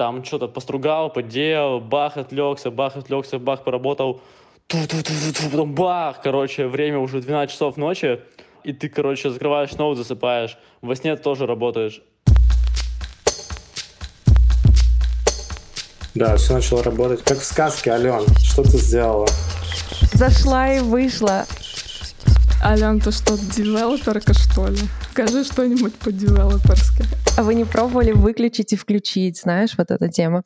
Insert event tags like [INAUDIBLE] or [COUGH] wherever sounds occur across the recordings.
там что-то постругал, поделал, бах, отвлекся, бах, отвлекся, бах, поработал, ту-ту-ту-ту, потом бах, короче, время уже 12 часов ночи, и ты, короче, закрываешь ноут, засыпаешь. Во сне тоже работаешь. Да, все начало работать. Как в сказке, Ален. Что ты сделала? Зашла и вышла. Ален, ты что, девелоперка, что ли? Скажи что-нибудь по-девелоперски. А вы не пробовали выключить и включить, знаешь, вот эта тема?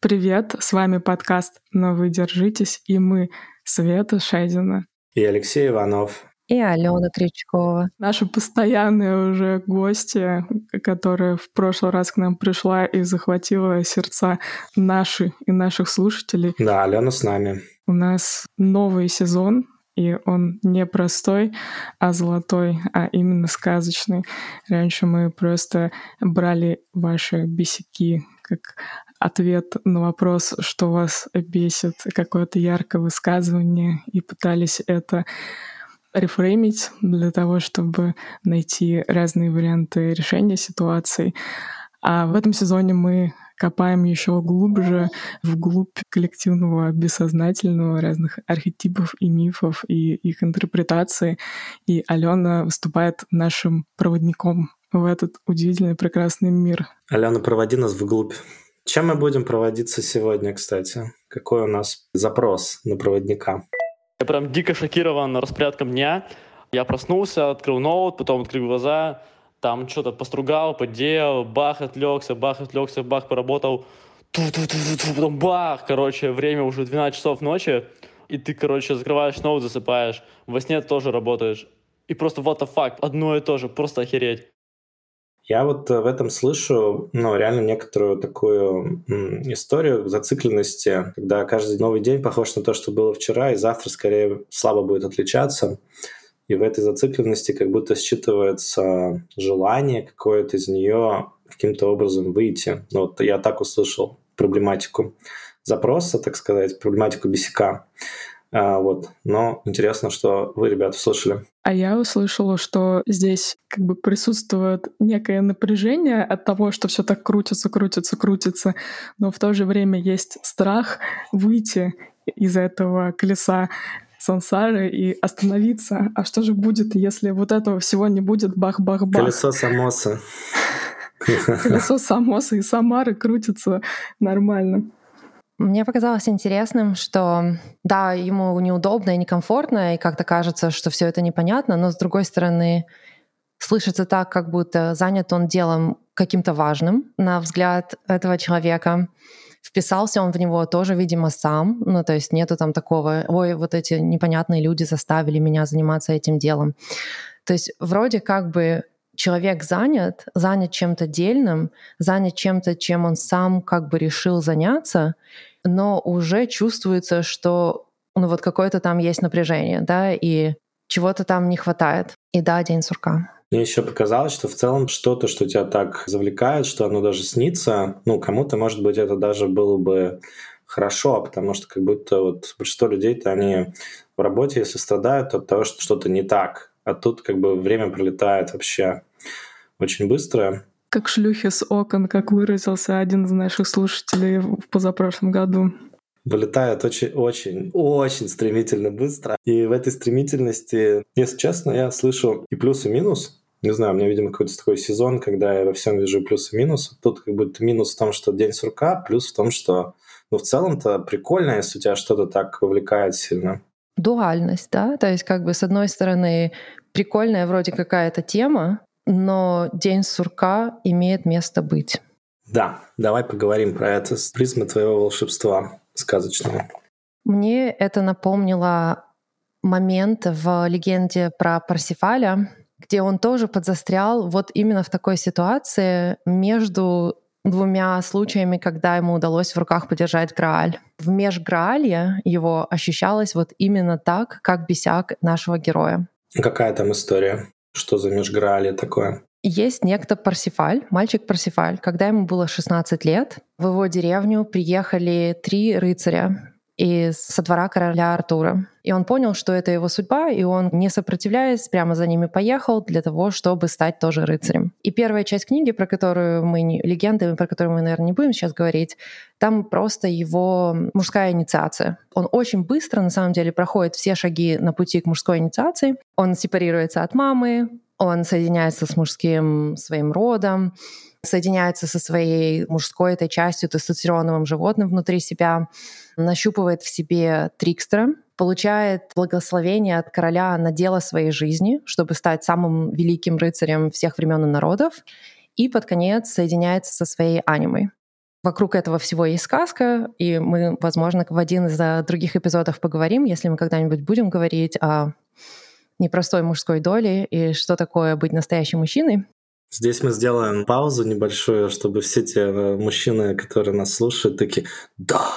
Привет, с вами подкаст «Но вы держитесь» и мы, Света Шайзина. И Алексей Иванов. И Алена Крючкова. Наши постоянные уже гости, которая в прошлый раз к нам пришла и захватила сердца наши и наших слушателей. Да, Алена с нами. У нас новый сезон, и он не простой, а золотой, а именно сказочный. Раньше мы просто брали ваши бесяки как ответ на вопрос, что вас бесит, какое-то яркое высказывание, и пытались это рефреймить для того, чтобы найти разные варианты решения ситуации. А в этом сезоне мы копаем еще глубже, вглубь коллективного бессознательного, разных архетипов и мифов, и их интерпретации. И Алена выступает нашим проводником в этот удивительный прекрасный мир. Алена, проводи нас вглубь. Чем мы будем проводиться сегодня, кстати? Какой у нас запрос на проводника? Я прям дико шокирован распорядком дня. Я проснулся, открыл ноут, потом открыл глаза, там что-то постругал, поделал, бах, отвлекся, бах, отвлекся, бах, поработал, потом бах, короче, время уже 12 часов ночи, и ты, короче, закрываешь ноут, засыпаешь. Во сне тоже работаешь. И просто what the fuck, одно и то же, просто охереть. Я вот э, в этом слышу, ну, реально некоторую такую историю зацикленности, когда каждый новый день похож на то, что было вчера, и завтра скорее слабо будет отличаться. И в этой зацикленности как будто считывается желание какое-то из нее каким-то образом выйти. Ну, вот я так услышал проблематику запроса, так сказать, проблематику бесика. А, вот. Но интересно, что вы, ребята, слышали. А я услышала, что здесь как бы присутствует некое напряжение от того, что все так крутится, крутится, крутится, но в то же время есть страх выйти из этого колеса сансары и остановиться. А что же будет, если вот этого всего не будет бах-бах-бах? Колесо самоса. [LAUGHS] Колесо самоса и Самары крутится нормально. Мне показалось интересным, что да, ему неудобно и некомфортно, и как-то кажется, что все это непонятно, но с другой стороны, слышится так, как будто занят он делом каким-то важным, на взгляд этого человека. Вписался он в него тоже, видимо, сам. Ну, то есть нету там такого, ой, вот эти непонятные люди заставили меня заниматься этим делом. То есть вроде как бы человек занят, занят чем-то дельным, занят чем-то, чем он сам как бы решил заняться, но уже чувствуется, что ну вот какое-то там есть напряжение, да, и чего-то там не хватает. И да, день сурка. Мне еще показалось, что в целом что-то, что тебя так завлекает, что оно даже снится, ну, кому-то, может быть, это даже было бы хорошо, потому что как будто вот большинство людей-то они в работе, если страдают от того, что что-то не так, а тут как бы время пролетает вообще очень быстро. Как шлюхи с окон, как выразился один из наших слушателей в позапрошлом году. Вылетает очень, очень, очень стремительно быстро. И в этой стремительности, если честно, я слышу и плюс, и минус. Не знаю, у меня, видимо, какой-то такой сезон, когда я во всем вижу плюс и минус. Тут как будто минус в том, что день сурка, плюс в том, что ну, в целом-то прикольно, если у тебя что-то так вовлекает сильно. Дуальность, да? То есть как бы с одной стороны прикольная вроде какая-то тема, но День сурка имеет место быть. Да, давай поговорим про это с призмы твоего волшебства сказочного. Мне это напомнило момент в легенде про Парсифаля, где он тоже подзастрял вот именно в такой ситуации между двумя случаями, когда ему удалось в руках подержать Грааль. В межграалье его ощущалось вот именно так, как бесяк нашего героя. Какая там история? Что за межграалье такое? Есть некто Парсифаль, мальчик Парсифаль. Когда ему было 16 лет, в его деревню приехали три рыцаря из со двора короля Артура. И он понял, что это его судьба, и он, не сопротивляясь, прямо за ними поехал для того, чтобы стать тоже рыцарем. И первая часть книги, про которую мы не... легенды, про которую мы, наверное, не будем сейчас говорить, там просто его мужская инициация. Он очень быстро, на самом деле, проходит все шаги на пути к мужской инициации. Он сепарируется от мамы, он соединяется с мужским своим родом, соединяется со своей мужской этой частью, тестостероновым животным внутри себя, нащупывает в себе трикстера, получает благословение от короля на дело своей жизни, чтобы стать самым великим рыцарем всех времен и народов, и под конец соединяется со своей анимой. Вокруг этого всего есть сказка, и мы, возможно, в один из э, других эпизодов поговорим, если мы когда-нибудь будем говорить о непростой мужской доле и что такое быть настоящим мужчиной. Здесь мы сделаем паузу небольшую, чтобы все те э, мужчины, которые нас слушают, такие «Да!»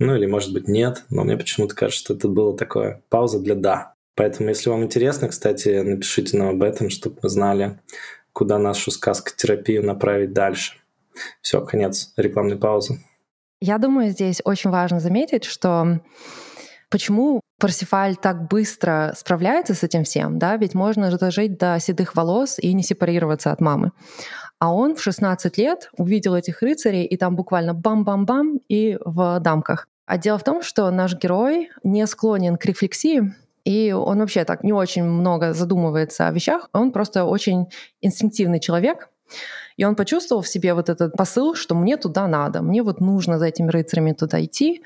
Ну или, может быть, нет, но мне почему-то кажется, что это было такое пауза для «да». Поэтому, если вам интересно, кстати, напишите нам об этом, чтобы мы знали, куда нашу сказкотерапию направить дальше. Все, конец рекламной паузы. Я думаю, здесь очень важно заметить, что почему Парсифаль так быстро справляется с этим всем, да, ведь можно дожить до седых волос и не сепарироваться от мамы. А он в 16 лет увидел этих рыцарей, и там буквально бам-бам-бам и в дамках. А дело в том, что наш герой не склонен к рефлексии, и он вообще так не очень много задумывается о вещах, он просто очень инстинктивный человек, и он почувствовал в себе вот этот посыл, что мне туда надо, мне вот нужно за этими рыцарями туда идти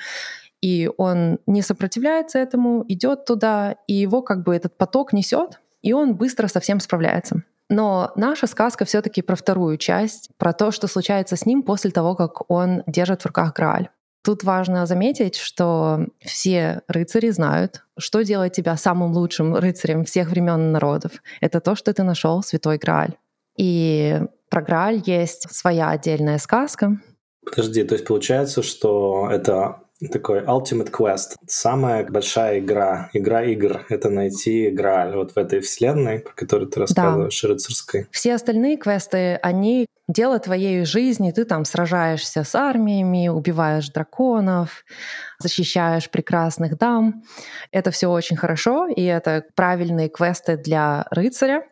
и он не сопротивляется этому, идет туда, и его как бы этот поток несет, и он быстро совсем справляется. Но наша сказка все-таки про вторую часть, про то, что случается с ним после того, как он держит в руках Грааль. Тут важно заметить, что все рыцари знают, что делает тебя самым лучшим рыцарем всех времен народов. Это то, что ты нашел Святой Грааль. И про Грааль есть своя отдельная сказка. Подожди, то есть получается, что это такой Ultimate Quest. Самая большая игра, игра игр — это найти Грааль вот в этой вселенной, про которую ты рассказываешь, да. рыцарской. Все остальные квесты, они дело твоей жизни. Ты там сражаешься с армиями, убиваешь драконов, защищаешь прекрасных дам. Это все очень хорошо, и это правильные квесты для рыцаря.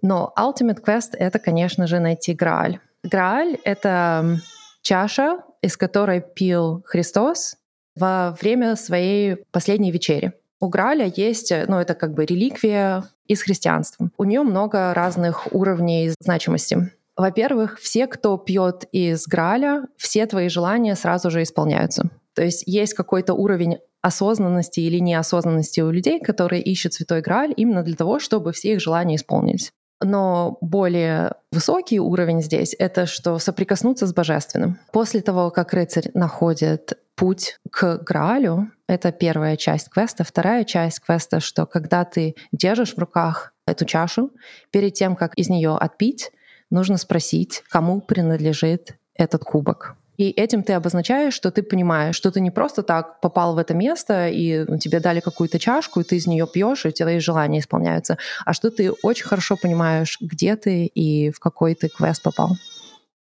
Но Ultimate Quest — это, конечно же, найти Грааль. Грааль — это чаша, из которой пил Христос во время своей последней вечери. У Граля есть, ну это как бы реликвия из христианства. У нее много разных уровней значимости. Во-первых, все, кто пьет из Граля, все твои желания сразу же исполняются. То есть есть какой-то уровень осознанности или неосознанности у людей, которые ищут Святой Грааль именно для того, чтобы все их желания исполнились. Но более высокий уровень здесь — это что соприкоснуться с божественным. После того, как рыцарь находит путь к Граалю, это первая часть квеста. Вторая часть квеста, что когда ты держишь в руках эту чашу, перед тем, как из нее отпить, нужно спросить, кому принадлежит этот кубок. И этим ты обозначаешь, что ты понимаешь, что ты не просто так попал в это место, и тебе дали какую-то чашку, и ты из нее пьешь, и твои желания исполняются, а что ты очень хорошо понимаешь, где ты и в какой ты квест попал.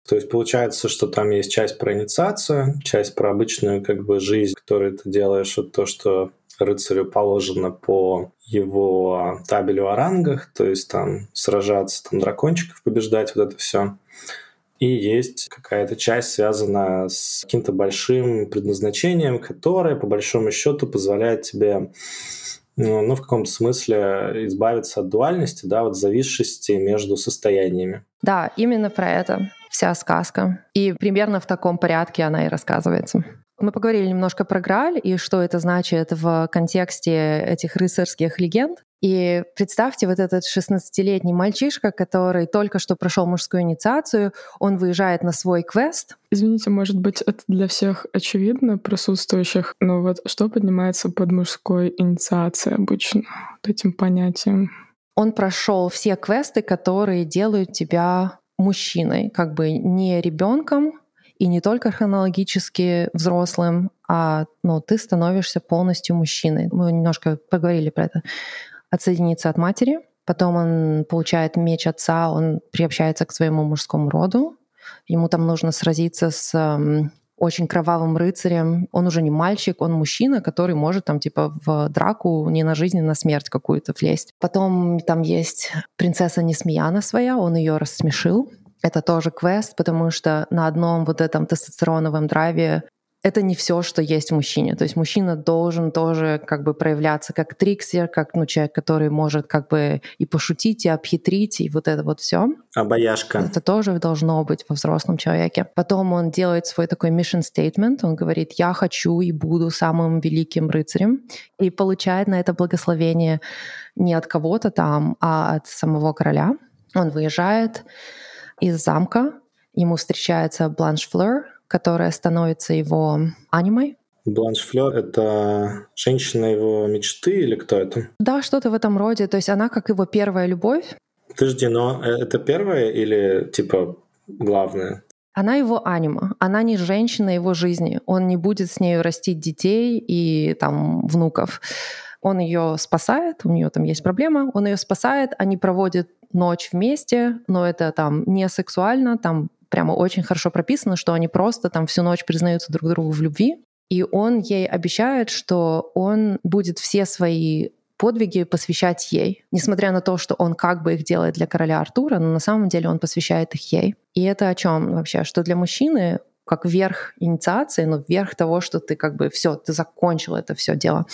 То есть получается, что там есть часть про инициацию, часть про обычную как бы жизнь, которую ты делаешь, вот то, что рыцарю положено по его табелю о рангах, то есть там сражаться, там дракончиков побеждать, вот это все и есть какая-то часть, связанная с каким-то большим предназначением, которое, по большому счету, позволяет тебе ну, ну, в каком-то смысле избавиться от дуальности, да, вот зависшести между состояниями. Да, именно про это вся сказка. И примерно в таком порядке она и рассказывается. Мы поговорили немножко про Грааль и что это значит в контексте этих рыцарских легенд. И представьте, вот этот 16-летний мальчишка, который только что прошел мужскую инициацию, он выезжает на свой квест. Извините, может быть, это для всех очевидно присутствующих, но вот что поднимается под мужской инициацией обычно, вот этим понятием? Он прошел все квесты, которые делают тебя мужчиной, как бы не ребенком и не только хронологически взрослым, а ну, ты становишься полностью мужчиной. Мы немножко поговорили про это отсоединиться от матери. Потом он получает меч отца, он приобщается к своему мужскому роду. Ему там нужно сразиться с очень кровавым рыцарем. Он уже не мальчик, он мужчина, который может там типа в драку не на жизнь, а на смерть какую-то влезть. Потом там есть принцесса Несмеяна своя, он ее рассмешил. Это тоже квест, потому что на одном вот этом тестостероновом драйве это не все, что есть в мужчине. То есть мужчина должен тоже как бы проявляться как триксер, как ну, человек, который может как бы и пошутить, и обхитрить, и вот это вот все. Обаяшка. Это тоже должно быть во взрослом человеке. Потом он делает свой такой mission statement, он говорит, я хочу и буду самым великим рыцарем, и получает на это благословение не от кого-то там, а от самого короля. Он выезжает из замка, ему встречается Бланш Флeur, которая становится его анимой. Бланш Флёр — это женщина его мечты или кто это? Да, что-то в этом роде. То есть она как его первая любовь. Подожди, но э, это первая или типа главная? Она его анима, она не женщина его жизни. Он не будет с нею растить детей и там внуков. Он ее спасает, у нее там есть проблема, он ее спасает, они проводят ночь вместе, но это там не сексуально, там прямо очень хорошо прописано, что они просто там всю ночь признаются друг другу в любви. И он ей обещает, что он будет все свои подвиги посвящать ей, несмотря на то, что он как бы их делает для короля Артура, но на самом деле он посвящает их ей. И это о чем вообще? Что для мужчины как верх инициации, но верх того, что ты как бы все, ты закончил это все дело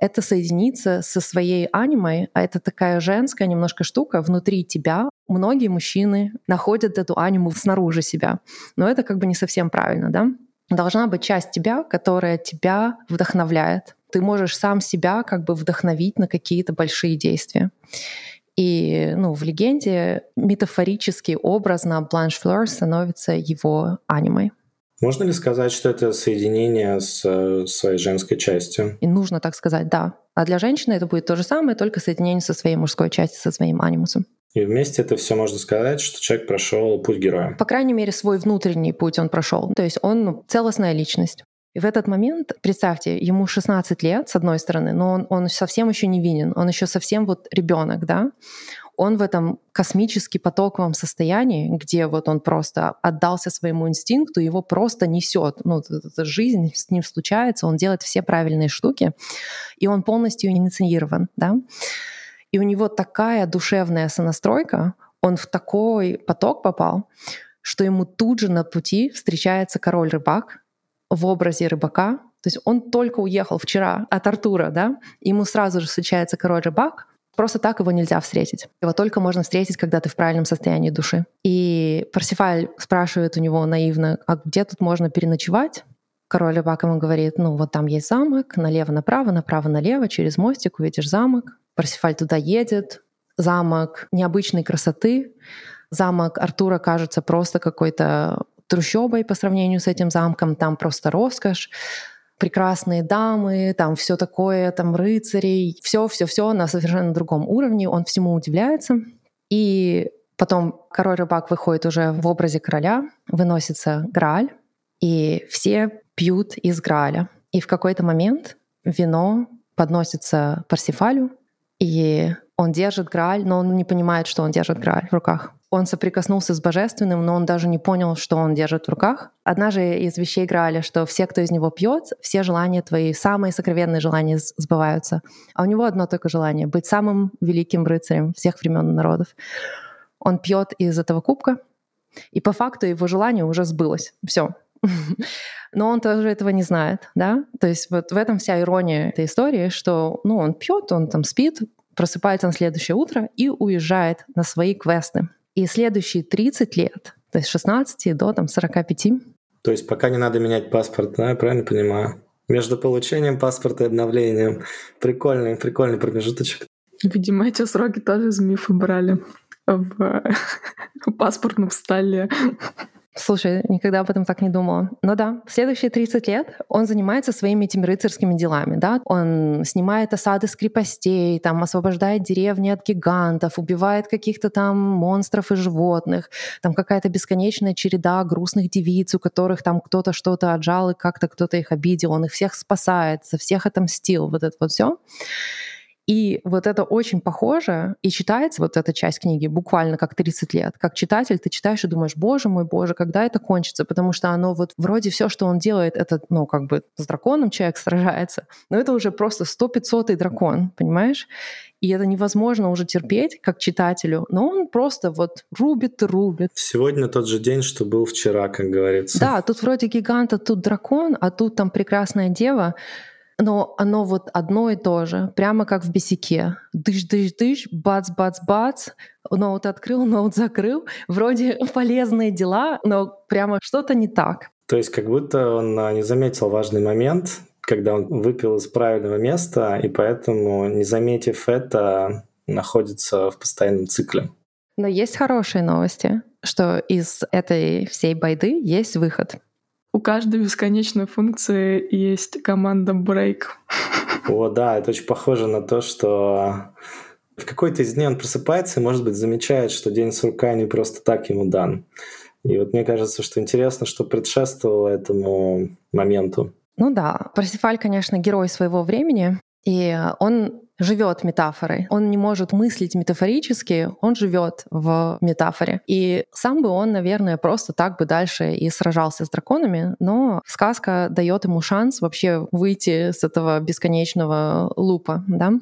это соединиться со своей анимой, а это такая женская немножко штука внутри тебя. Многие мужчины находят эту аниму снаружи себя, но это как бы не совсем правильно, да? Должна быть часть тебя, которая тебя вдохновляет. Ты можешь сам себя как бы вдохновить на какие-то большие действия. И ну, в легенде метафорически, образно Бланш Флёр становится его анимой. Можно ли сказать, что это соединение с э, своей женской частью? И нужно так сказать, да. А для женщины это будет то же самое, только соединение со своей мужской частью, со своим анимусом. И вместе это все можно сказать, что человек прошел путь героя. По крайней мере, свой внутренний путь он прошел. То есть он ну, целостная личность. И в этот момент, представьте, ему 16 лет, с одной стороны, но он, он совсем еще не винен, он еще совсем вот ребенок, да он в этом космически потоковом состоянии, где вот он просто отдался своему инстинкту, его просто несет. Ну, жизнь с ним случается, он делает все правильные штуки, и он полностью инициирован, да. И у него такая душевная сонастройка, он в такой поток попал, что ему тут же на пути встречается король-рыбак в образе рыбака, то есть он только уехал вчера от Артура, да, ему сразу же встречается король-рыбак, Просто так его нельзя встретить. Его только можно встретить, когда ты в правильном состоянии души. И Парсифаль спрашивает у него наивно, а где тут можно переночевать? Король рыбак ему говорит, ну вот там есть замок, налево-направо, направо-налево, через мостик увидишь замок. Парсифаль туда едет, замок необычной красоты. Замок Артура кажется просто какой-то трущобой по сравнению с этим замком, там просто роскошь прекрасные дамы, там все такое, там рыцарей, все-все-все на совершенно другом уровне, он всему удивляется. И потом король-рыбак выходит уже в образе короля, выносится Грааль, и все пьют из Грааля. И в какой-то момент вино подносится Парсифалю, и он держит Грааль, но он не понимает, что он держит Грааль в руках он соприкоснулся с божественным, но он даже не понял, что он держит в руках. Одна же из вещей Граля, что все, кто из него пьет, все желания твои, самые сокровенные желания сбываются. А у него одно только желание — быть самым великим рыцарем всех времен и народов. Он пьет из этого кубка, и по факту его желание уже сбылось. Все. [LAUGHS] Но он тоже этого не знает, да? То есть вот в этом вся ирония этой истории, что, ну, он пьет, он там спит, просыпается на следующее утро и уезжает на свои квесты. И следующие 30 лет, то есть 16 до там, 45. То есть пока не надо менять паспорт, да, я правильно понимаю? Между получением паспорта и обновлением. Прикольный, прикольный промежуточек. Видимо, эти сроки тоже из мифа брали в [LAUGHS] паспортном столе. Слушай, никогда об этом так не думала. Но да, в следующие 30 лет он занимается своими этими рыцарскими делами, да. Он снимает осады с крепостей, там, освобождает деревни от гигантов, убивает каких-то там монстров и животных. Там какая-то бесконечная череда грустных девиц, у которых там кто-то что-то отжал и как-то кто-то их обидел. Он их всех спасает, за всех отомстил, вот это вот все. И вот это очень похоже, и читается вот эта часть книги буквально как 30 лет. Как читатель ты читаешь и думаешь, боже мой, боже, когда это кончится? Потому что оно вот вроде все, что он делает, это, ну, как бы с драконом человек сражается, но это уже просто 100-500 дракон, понимаешь? И это невозможно уже терпеть как читателю, но он просто вот рубит и рубит. Сегодня тот же день, что был вчера, как говорится. Да, тут вроде гигант, а тут дракон, а тут там прекрасная дева но оно вот одно и то же, прямо как в бесике. Дыш-дыш-дыш, бац-бац-бац, ноут открыл, [LAUGHS] ноут закрыл. Вроде [LAUGHS] полезные дела, но прямо что-то не так. То есть как будто он а, не заметил важный момент, когда он выпил из правильного места, и поэтому, не заметив это, находится в постоянном цикле. Но есть хорошие новости, что из этой всей байды есть выход. У каждой бесконечной функции есть команда break. О, да, это очень похоже на то, что в какой-то из дней он просыпается и, может быть, замечает, что день сурка не просто так ему дан. И вот мне кажется, что интересно, что предшествовало этому моменту. Ну да, Парсифаль, конечно, герой своего времени, и он живет метафорой. Он не может мыслить метафорически, он живет в метафоре. И сам бы он, наверное, просто так бы дальше и сражался с драконами, но сказка дает ему шанс вообще выйти с этого бесконечного лупа, да?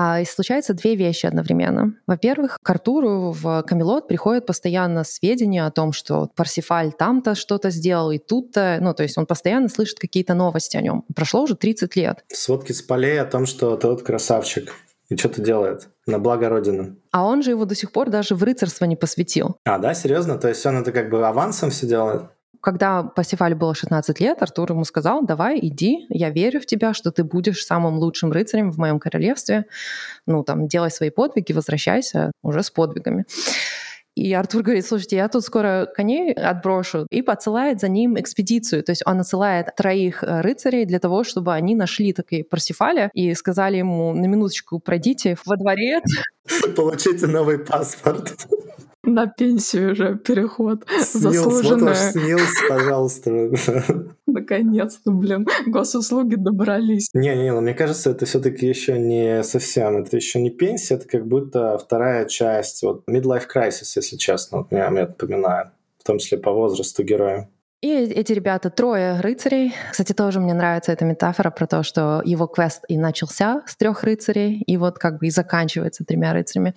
А, и случаются две вещи одновременно. Во-первых, к Артуру в Камелот приходят постоянно сведения о том, что Парсифаль там-то что-то сделал, и тут-то, ну, то есть он постоянно слышит какие-то новости о нем. Прошло уже 30 лет. Сводки с полей о том, что тот красавчик и что-то делает на благо Родины. А он же его до сих пор даже в рыцарство не посвятил. А, да, серьезно? То есть он это как бы авансом все делает? Когда Пасифалю было 16 лет, Артур ему сказал, давай, иди, я верю в тебя, что ты будешь самым лучшим рыцарем в моем королевстве. Ну, там, делай свои подвиги, возвращайся уже с подвигами. И Артур говорит, слушайте, я тут скоро коней отброшу, и подсылает за ним экспедицию. То есть он отсылает троих э, рыцарей для того, чтобы они нашли такие Парсифаля и сказали ему, на минуточку пройдите во дворец. [LAUGHS] Получите новый паспорт. На пенсию уже переход. Снилс, вот ваш снилс, пожалуйста. Наконец-то, блин, госуслуги добрались. Не-не, ну, мне кажется, это все-таки еще не совсем, это еще не пенсия, это как будто вторая часть, вот midlife crisis, если честно, вот меня, меня напоминает, в том числе по возрасту героя. И эти ребята трое рыцарей. Кстати, тоже мне нравится эта метафора про то, что его квест и начался с трех рыцарей, и вот как бы и заканчивается тремя рыцарями.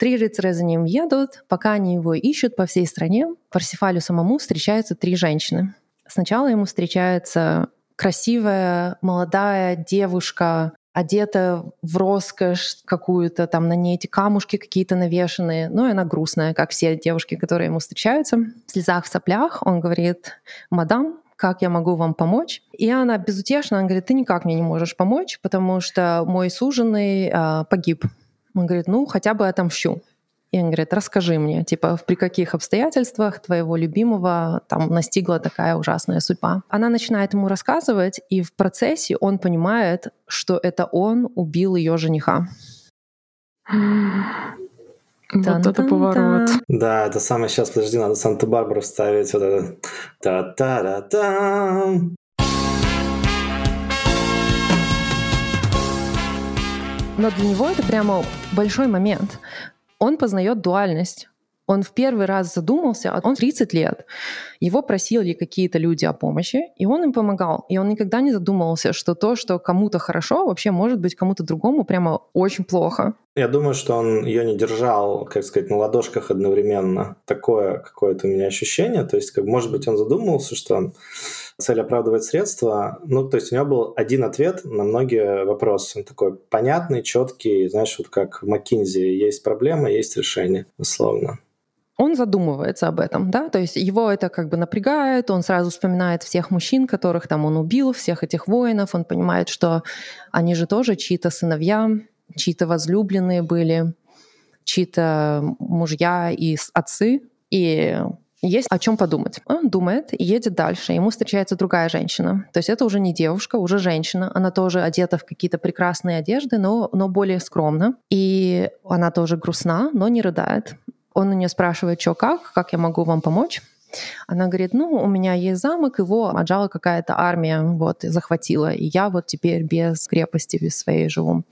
Три рыцаря за ним едут, пока они его ищут по всей стране. Парсифалю самому встречаются три женщины. Сначала ему встречается красивая молодая девушка, одета в роскошь какую-то, там на ней эти камушки какие-то навешенные. Ну, и она грустная, как все девушки, которые ему встречаются. В слезах, в соплях он говорит, «Мадам, как я могу вам помочь?» И она безутешна, она говорит, «Ты никак мне не можешь помочь, потому что мой суженый э, погиб он говорит, ну, хотя бы отомщу. И он говорит, расскажи мне, типа, при каких обстоятельствах твоего любимого там настигла такая ужасная судьба. Она начинает ему рассказывать, и в процессе он понимает, что это он убил ее жениха. Вот это поворот. Да, это самое сейчас, подожди, надо Санта-Барбару вставить вот это. Та-та-та-та. Но для него это прямо большой момент. Он познает дуальность. Он в первый раз задумался, а он 30 лет. Его просили какие-то люди о помощи, и он им помогал. И он никогда не задумывался, что то, что кому-то хорошо, вообще может быть кому-то другому прямо очень плохо. Я думаю, что он ее не держал, как сказать, на ладошках одновременно. Такое какое-то у меня ощущение. То есть, как, может быть, он задумывался, что цель оправдывает средства. Ну, то есть у него был один ответ на многие вопросы. Он такой понятный, четкий, знаешь, вот как в Маккинзи есть проблема, есть решение, условно он задумывается об этом, да, то есть его это как бы напрягает, он сразу вспоминает всех мужчин, которых там он убил, всех этих воинов, он понимает, что они же тоже чьи-то сыновья, чьи-то возлюбленные были, чьи-то мужья и отцы, и есть о чем подумать. Он думает и едет дальше. Ему встречается другая женщина. То есть это уже не девушка, уже женщина. Она тоже одета в какие-то прекрасные одежды, но, но более скромно. И она тоже грустна, но не рыдает. Он у нее спрашивает, что как, как я могу вам помочь. Она говорит, ну, у меня есть замок, его отжала какая-то армия, вот, захватила, и я вот теперь без крепости, без своей живу.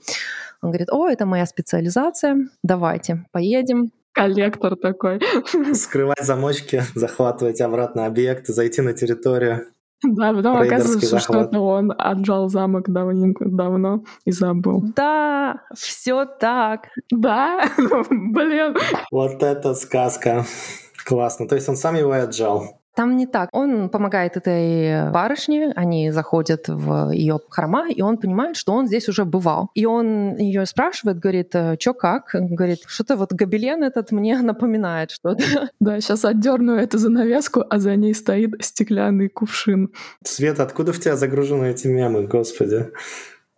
Он говорит, о, это моя специализация, давайте, поедем. Коллектор такой. [LAUGHS] Скрывать замочки, захватывать обратно объекты, зайти на территорию. Да, потом оказывается, что это он отжал замок давно и забыл. Да, все так. Да, [LAUGHS] блин. Вот это сказка. Классно. То есть он сам его и отжал. Там не так. Он помогает этой барышне, они заходят в ее хрома, и он понимает, что он здесь уже бывал. И он ее спрашивает, говорит, что как? Говорит, что-то вот гобелен этот мне [LAUGHS] напоминает что-то. [LAUGHS] Да, сейчас отдерну эту занавеску, а за ней стоит стеклянный кувшин. Свет, откуда в тебя загружены эти мемы, господи?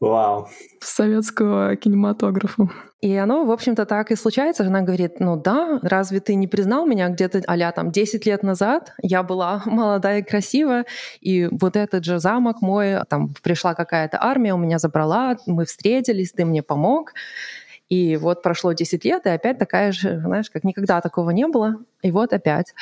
Вау. Советского кинематографа. И оно, в общем-то, так и случается. Она говорит, ну да, разве ты не признал меня где-то а там 10 лет назад? Я была [LAUGHS] молодая и красивая, и вот этот же замок мой, там пришла какая-то армия, у меня забрала, мы встретились, ты мне помог. И вот прошло 10 лет, и опять такая же, знаешь, как никогда такого не было. И вот опять.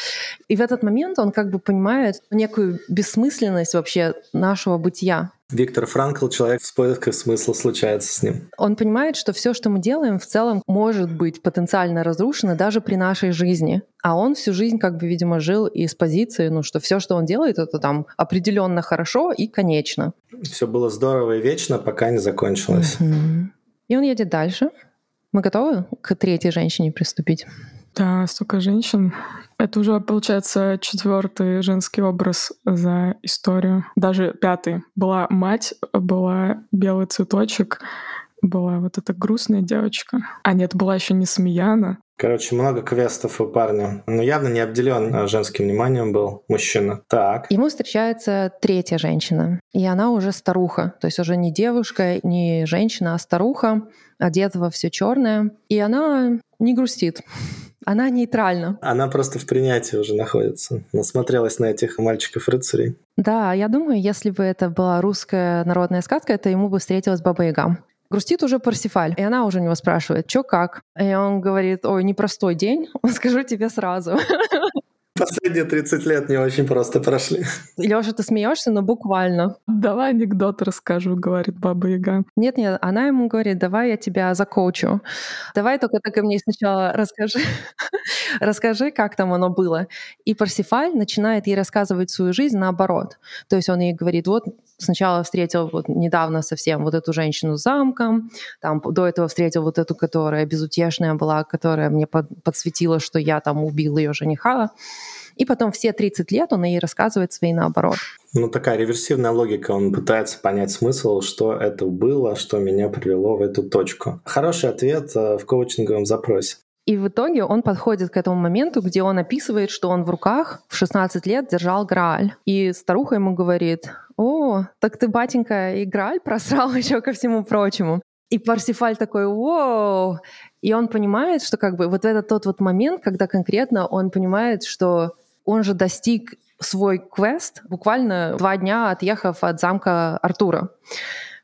И в этот момент он как бы понимает некую бессмысленность вообще нашего бытия. Виктор Франкл, человек в поисках смысла случается с ним. Он понимает, что все, что мы делаем, в целом может быть потенциально разрушено даже при нашей жизни. А он всю жизнь, как бы, видимо, жил из позиции, ну, что все, что он делает, это там определенно хорошо и конечно. Все было здорово и вечно, пока не закончилось. Mm-hmm. И он едет дальше. Мы готовы к третьей женщине приступить? Да, столько женщин. Это уже, получается, четвертый женский образ за историю. Даже пятый. Была мать, была белый цветочек, была вот эта грустная девочка. А нет, была еще не Смеяна. Короче, много квестов у парня. Но явно не обделен а, женским вниманием был мужчина. Так. Ему встречается третья женщина. И она уже старуха. То есть уже не девушка, не женщина, а старуха одета во все черное. И она не грустит. Она нейтральна. Она просто в принятии уже находится. Насмотрелась на этих мальчиков-рыцарей. Да, я думаю, если бы это была русская народная сказка, то ему бы встретилась Баба Яга. Грустит уже Парсифаль, и она уже у него спрашивает, что как? И он говорит, ой, непростой день, [LAUGHS] скажу тебе сразу. Последние 30 лет не очень просто прошли. Лёша, ты смеешься, но буквально. Давай анекдот расскажу, говорит Баба Яга. Нет-нет, она ему говорит, давай я тебя закоучу. Давай только ты ко мне сначала расскажи, [LAUGHS] расскажи, как там оно было. И Парсифаль начинает ей рассказывать свою жизнь наоборот. То есть он ей говорит, вот сначала встретил вот недавно совсем вот эту женщину с замком, там до этого встретил вот эту, которая безутешная была, которая мне под, подсветила, что я там убил ее жениха. И потом все 30 лет он ей рассказывает свои наоборот. Ну, такая реверсивная логика. Он пытается понять смысл, что это было, что меня привело в эту точку. Хороший ответ э, в коучинговом запросе. И в итоге он подходит к этому моменту, где он описывает, что он в руках в 16 лет держал Грааль. И старуха ему говорит, о, так ты, батенька, и Грааль просрал [LAUGHS] еще ко всему прочему. И Парсифаль такой, вау! И он понимает, что как бы вот это тот вот момент, когда конкретно он понимает, что он же достиг свой квест буквально два дня отъехав от замка Артура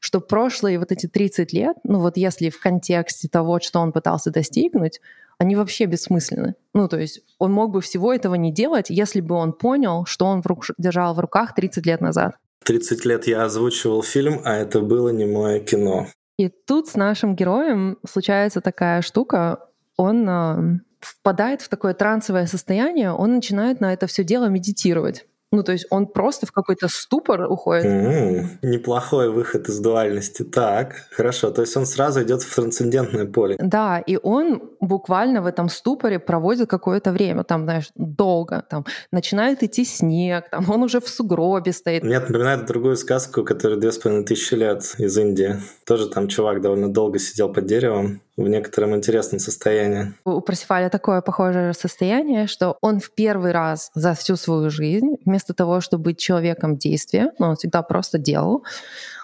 что прошлые вот эти 30 лет, ну вот если в контексте того, что он пытался достигнуть, они вообще бессмысленны. Ну, то есть он мог бы всего этого не делать, если бы он понял, что он в рук, держал в руках 30 лет назад. 30 лет я озвучивал фильм, а это было не мое кино. И тут с нашим героем случается такая штука, он э, впадает в такое трансовое состояние, он начинает на это все дело медитировать. Ну, то есть он просто в какой-то ступор уходит. Mm-hmm. Неплохой выход из дуальности. Так, хорошо. То есть он сразу идет в трансцендентное поле. Да, и он буквально в этом ступоре проводит какое-то время, там, знаешь, долго. Там начинает идти снег, там он уже в сугробе стоит. Мне это напоминает другую сказку, которая две с половиной тысячи лет из Индии. Тоже там чувак довольно долго сидел под деревом, в некотором интересном состоянии. У Парсифаля такое похожее состояние, что он в первый раз за всю свою жизнь, вместо того, чтобы быть человеком действия, ну, он всегда просто делал,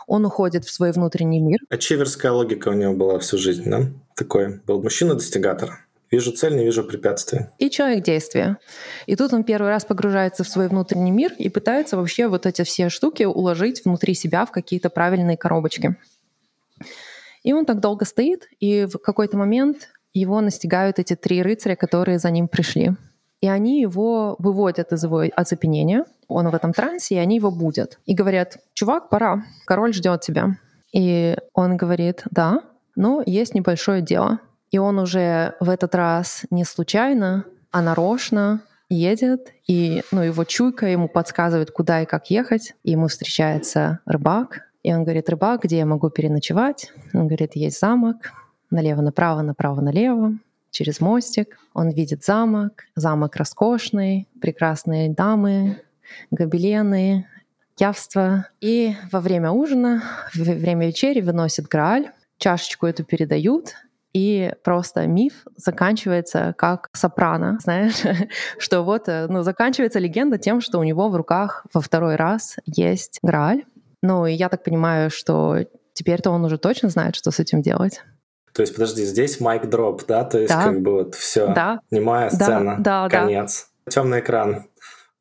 он уходит в свой внутренний мир. Ачиверская логика у него была всю жизнь, да? Такой был мужчина-достигатор. Вижу цель, не вижу препятствия. И человек действия. И тут он первый раз погружается в свой внутренний мир и пытается вообще вот эти все штуки уложить внутри себя в какие-то правильные коробочки. И он так долго стоит, и в какой-то момент его настигают эти три рыцаря, которые за ним пришли. И они его выводят из его оцепенения, он в этом трансе, и они его будят. И говорят, чувак, пора, король ждет тебя. И он говорит, да, Но есть небольшое дело. И он уже в этот раз не случайно, а нарочно едет, и ну, его чуйка ему подсказывает, куда и как ехать. И ему встречается рыбак, и он говорит, рыбак, где я могу переночевать? Он говорит, есть замок, налево-направо, направо-налево, через мостик. Он видит замок, замок роскошный, прекрасные дамы, гобелены, явства. И во время ужина, во время вечери выносит Грааль, чашечку эту передают, и просто миф заканчивается как сопрано, [LAUGHS] знаешь, что вот, э, ну, заканчивается легенда тем, что у него в руках во второй раз есть Грааль. Ну, и я так понимаю, что теперь-то он уже точно знает, что с этим делать. То есть, подожди, здесь майк дроп, да? То есть, да. как бы вот все, да. немая сцена, да, да, конец. Да. Темный экран.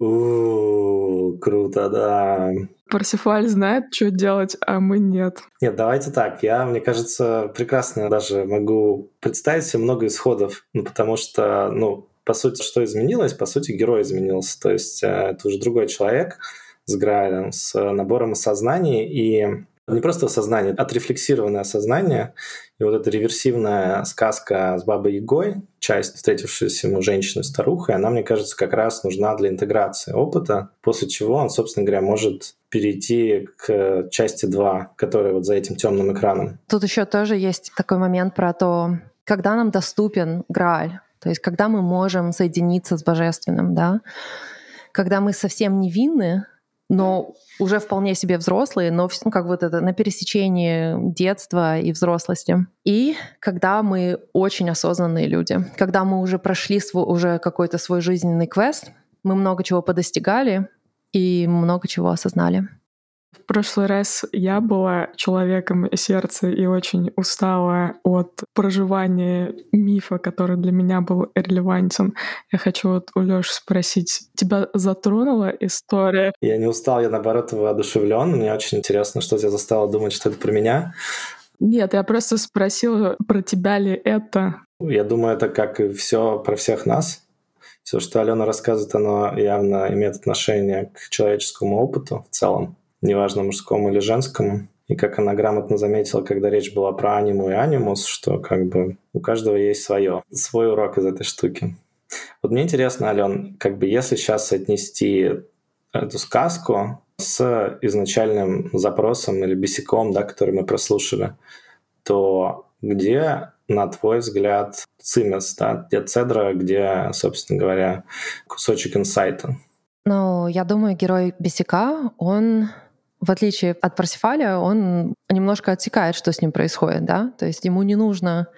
У-у-у, круто, да. Парсифаль знает, что делать, а мы нет. Нет, давайте так. Я, мне кажется, прекрасно даже могу представить себе много исходов, ну, потому что, ну, по сути, что изменилось? По сути, герой изменился. То есть э, это уже другой человек с Грайлем, с набором осознаний, и не просто осознание, а отрефлексированное сознание. И вот эта реверсивная сказка с Бабой Ягой, часть встретившейся ему женщины старухой, она, мне кажется, как раз нужна для интеграции опыта, после чего он, собственно говоря, может перейти к части 2, которая вот за этим темным экраном. Тут еще тоже есть такой момент про то, когда нам доступен Грааль, то есть когда мы можем соединиться с Божественным, да, когда мы совсем невинны, но уже вполне себе взрослые, но ну, как вот это на пересечении детства и взрослости. И когда мы очень осознанные люди, когда мы уже прошли свой, уже какой-то свой жизненный квест, мы много чего подостигали и много чего осознали. В прошлый раз я была человеком сердца и очень устала от проживания мифа, который для меня был релевантен. Я хочу вот у Лёши спросить, тебя затронула история? Я не устал, я наоборот воодушевлен. Мне очень интересно, что тебя заставило думать, что это про меня. Нет, я просто спросила, про тебя ли это? Я думаю, это как и все про всех нас. Все, что Алена рассказывает, оно явно имеет отношение к человеческому опыту в целом неважно мужскому или женскому. И как она грамотно заметила, когда речь была про аниму и анимус, что как бы у каждого есть свое, свой урок из этой штуки. Вот мне интересно, Ален, как бы если сейчас отнести эту сказку с изначальным запросом или бесиком, да, который мы прослушали, то где, на твой взгляд, цимес, да, где цедра, где, собственно говоря, кусочек инсайта? Ну, я думаю, герой Бесика, он в отличие от Парсифаля, он немножко отсекает, что с ним происходит, да, то есть ему не нужно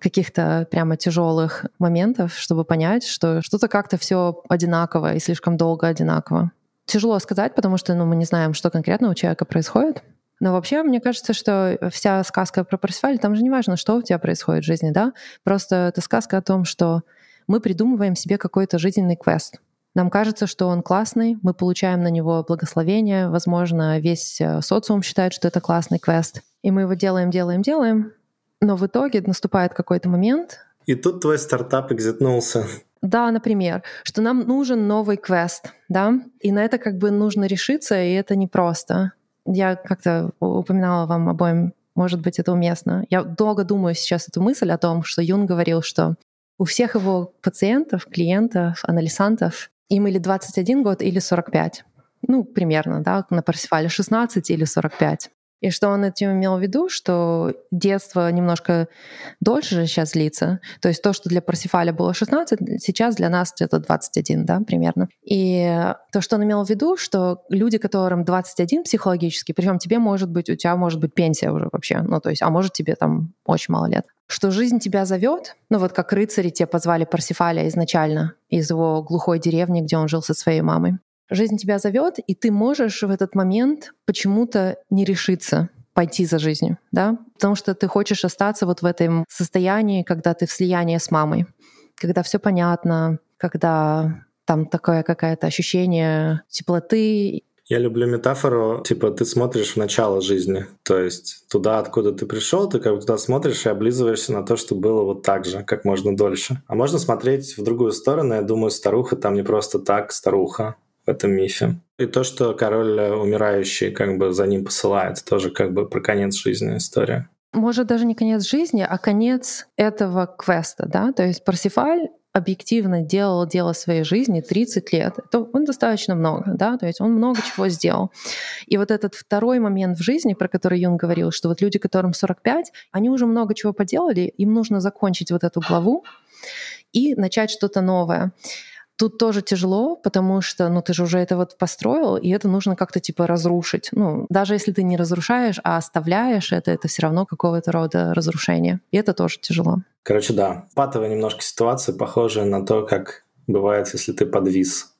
каких-то прямо тяжелых моментов, чтобы понять, что что-то как-то все одинаково и слишком долго одинаково. Тяжело сказать, потому что ну, мы не знаем, что конкретно у человека происходит. Но вообще, мне кажется, что вся сказка про Парсифаль, там же не важно, что у тебя происходит в жизни, да? Просто это сказка о том, что мы придумываем себе какой-то жизненный квест. Нам кажется, что он классный, мы получаем на него благословение, возможно, весь э, социум считает, что это классный квест, и мы его делаем, делаем, делаем, но в итоге наступает какой-то момент. И тут твой стартап экзитнулся. Да, например, что нам нужен новый квест, да, и на это как бы нужно решиться, и это непросто. Я как-то упоминала вам обоим, может быть, это уместно. Я долго думаю сейчас эту мысль о том, что Юн говорил, что у всех его пациентов, клиентов, анализантов им или 21 год, или 45. Ну, примерно, да, на Парсифале 16 или 45. И что он этим имел в виду, что детство немножко дольше же сейчас длится. То есть то, что для Парсифаля было 16, сейчас для нас где-то 21, да, примерно. И то, что он имел в виду, что люди, которым 21 психологически, причем тебе может быть, у тебя может быть пенсия уже вообще, ну то есть, а может тебе там очень мало лет, что жизнь тебя зовет, ну вот как рыцари тебе позвали Парсифаля изначально из его глухой деревни, где он жил со своей мамой. Жизнь тебя зовет, и ты можешь в этот момент почему-то не решиться пойти за жизнью, да, потому что ты хочешь остаться вот в этом состоянии, когда ты в слиянии с мамой, когда все понятно, когда там такое какое-то ощущение теплоты, я люблю метафору, типа ты смотришь в начало жизни, то есть туда, откуда ты пришел, ты как бы туда смотришь и облизываешься на то, что было вот так же, как можно дольше. А можно смотреть в другую сторону, я думаю, старуха там не просто так старуха в этом мифе. И то, что король умирающий как бы за ним посылает, тоже как бы про конец жизни история. может, даже не конец жизни, а конец этого квеста, да? То есть Парсифаль объективно делал дело своей жизни 30 лет. Это он достаточно много, да, то есть он много чего сделал. И вот этот второй момент в жизни, про который Юн говорил, что вот люди, которым 45, они уже много чего поделали, им нужно закончить вот эту главу и начать что-то новое. Тут тоже тяжело, потому что, ну, ты же уже это вот построил, и это нужно как-то типа разрушить. Ну, даже если ты не разрушаешь, а оставляешь это, это все равно какого-то рода разрушение. И это тоже тяжело. Короче, да, патовая немножко ситуация, похожая на то, как бывает, если ты подвис.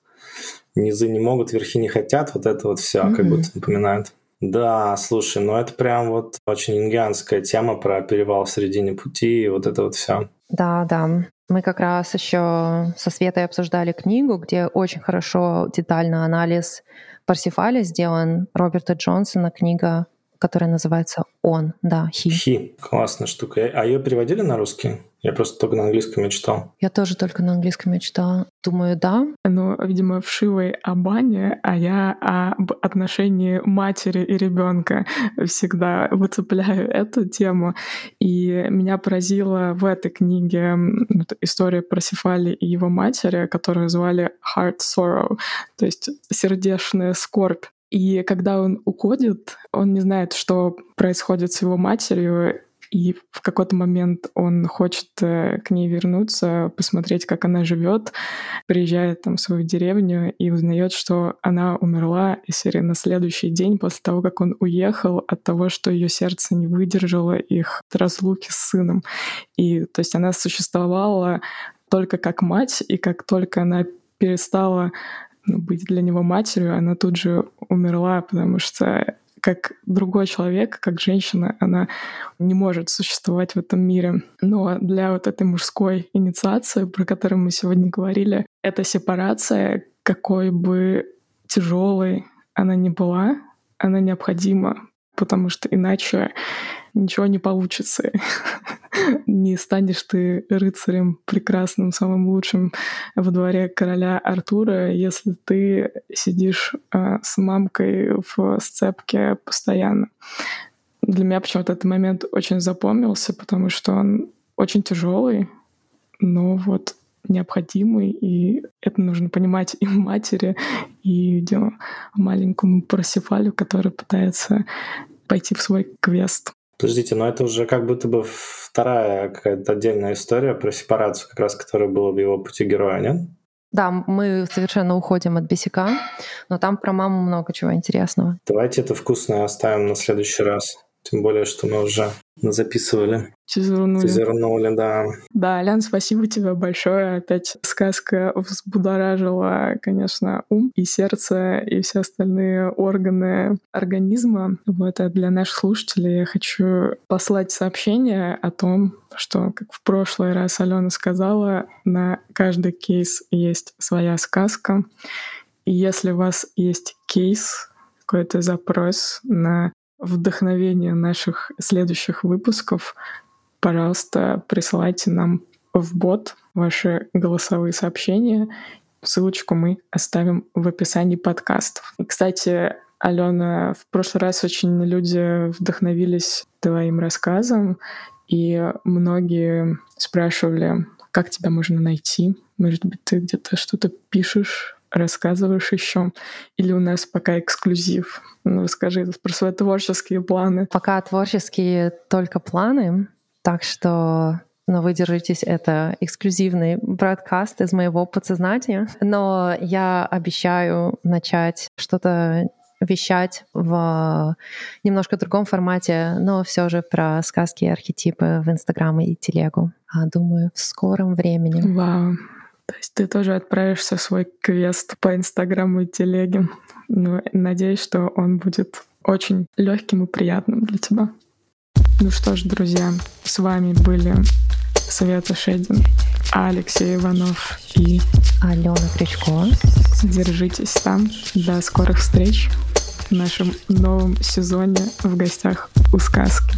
Низы не могут, верхи не хотят, вот это вот все mm-hmm. как будто напоминает. Да, слушай, ну это прям вот очень ингианская тема про перевал в середине пути и вот это вот все. Да, да. Мы как раз еще со Светой обсуждали книгу, где очень хорошо детально анализ Парсифаля сделан Роберта Джонсона, книга, которая называется «Он», да, «He». «He», классная штука. А ее переводили на русский? Я просто только на английском я читал. Я тоже только на английском я читала. Думаю, да. Ну, видимо, вшивой о бане, а я об отношении матери и ребенка всегда выцепляю эту тему. И меня поразила в этой книге история про Сефали и его матери, которую звали Heart Sorrow, то есть сердечная скорбь. И когда он уходит, он не знает, что происходит с его матерью, и в какой-то момент он хочет э, к ней вернуться, посмотреть, как она живет, приезжает там в свою деревню и узнает, что она умерла серии на следующий день после того, как он уехал от того, что ее сердце не выдержало их разлуки с сыном. И то есть она существовала только как мать, и как только она перестала ну, быть для него матерью, она тут же умерла, потому что как другой человек, как женщина, она не может существовать в этом мире. Но для вот этой мужской инициации, про которую мы сегодня говорили, эта сепарация, какой бы тяжелой она ни была, она необходима, потому что иначе ничего не получится. [LAUGHS] не станешь ты рыцарем прекрасным, самым лучшим во дворе короля Артура, если ты сидишь э, с мамкой в сцепке постоянно. Для меня почему-то этот момент очень запомнился, потому что он очень тяжелый, но вот необходимый, и это нужно понимать и матери, и маленькому Парсифалю, который пытается пойти в свой квест. Подождите, но это уже как будто бы вторая какая-то отдельная история про сепарацию, как раз которая была в его пути героя, нет? Да, мы совершенно уходим от бесика, но там про маму много чего интересного. Давайте это вкусное оставим на следующий раз. Тем более, что мы уже записывали. Тизернули. Тизернули, да. Да, Алян, спасибо тебе большое. Опять сказка взбудоражила, конечно, ум и сердце, и все остальные органы организма. Вот, а для наших слушателей я хочу послать сообщение о том, что, как в прошлый раз Алена сказала, на каждый кейс есть своя сказка. И если у вас есть кейс, какой-то запрос на вдохновение наших следующих выпусков, пожалуйста, присылайте нам в бот ваши голосовые сообщения. Ссылочку мы оставим в описании подкастов. И, кстати, Алена, в прошлый раз очень люди вдохновились твоим рассказом, и многие спрашивали, как тебя можно найти. Может быть, ты где-то что-то пишешь рассказываешь еще? Или у нас пока эксклюзив? Ну, расскажи про свои творческие планы. Пока творческие только планы, так что но вы держитесь, это эксклюзивный бродкаст из моего подсознания. Но я обещаю начать что-то вещать в немножко другом формате, но все же про сказки и архетипы в Инстаграм и Телегу. А, думаю, в скором времени. Вау. То есть ты тоже отправишься в свой квест по Инстаграму и телеге. Ну, надеюсь, что он будет очень легким и приятным для тебя. Ну что ж, друзья, с вами были Света Шедин, Алексей Иванов и Алена Крючко. Держитесь там. До скорых встреч в нашем новом сезоне в гостях у сказки.